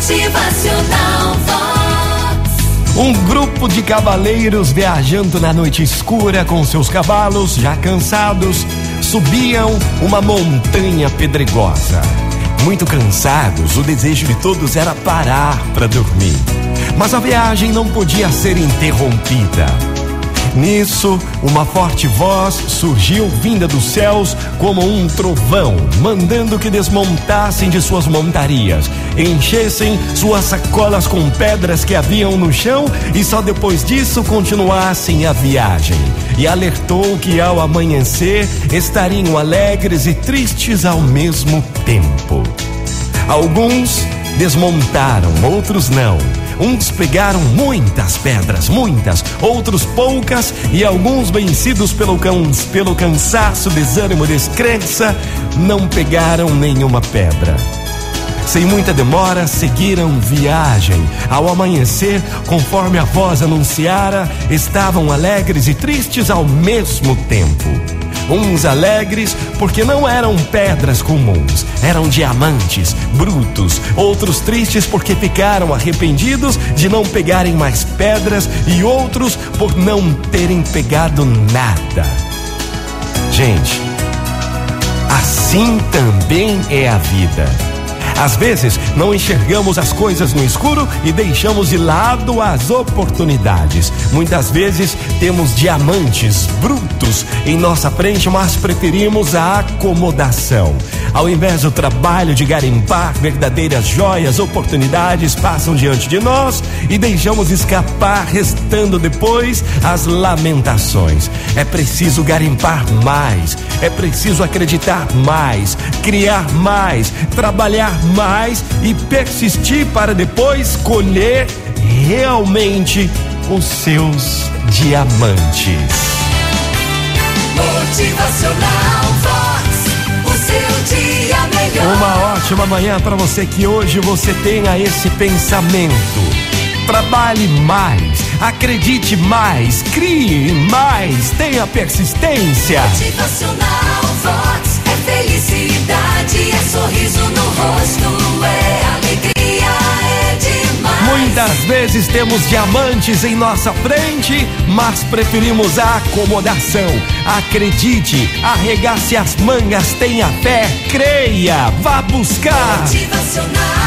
Motivacional. Um grupo de cavaleiros viajando na noite escura com seus cavalos, já cansados, subiam uma montanha pedregosa. Muito cansados, o desejo de todos era parar para dormir. Mas a viagem não podia ser interrompida. Nisso, uma forte voz surgiu vinda dos céus como um trovão, mandando que desmontassem de suas montarias, enchessem suas sacolas com pedras que haviam no chão e só depois disso continuassem a viagem. E alertou que ao amanhecer estariam alegres e tristes ao mesmo tempo. Alguns desmontaram, outros não. Uns pegaram muitas pedras, muitas, outros poucas, e alguns vencidos pelo, cans, pelo cansaço, desânimo, descrença, não pegaram nenhuma pedra. Sem muita demora, seguiram viagem. Ao amanhecer, conforme a voz anunciara, estavam alegres e tristes ao mesmo tempo. Uns alegres porque não eram pedras comuns, eram diamantes brutos. Outros tristes porque ficaram arrependidos de não pegarem mais pedras e outros por não terem pegado nada. Gente, assim também é a vida. Às vezes, não enxergamos as coisas no escuro e deixamos de lado as oportunidades. Muitas vezes, temos diamantes brutos em nossa frente, mas preferimos a acomodação. Ao invés do trabalho de garimpar verdadeiras joias, oportunidades passam diante de nós e deixamos escapar, restando depois as lamentações. É preciso garimpar mais, é preciso acreditar mais, criar mais, trabalhar mais e persistir para depois colher realmente os seus diamantes. Motivacional Vox. O seu dia melhor. Uma ótima manhã para você que hoje você tenha esse pensamento. Trabalhe mais, acredite mais, crie mais, tenha persistência. Motivacional Muitas vezes temos diamantes em nossa frente, mas preferimos a acomodação. Acredite, arregace as mangas, tenha fé, creia, vá buscar. Motivacional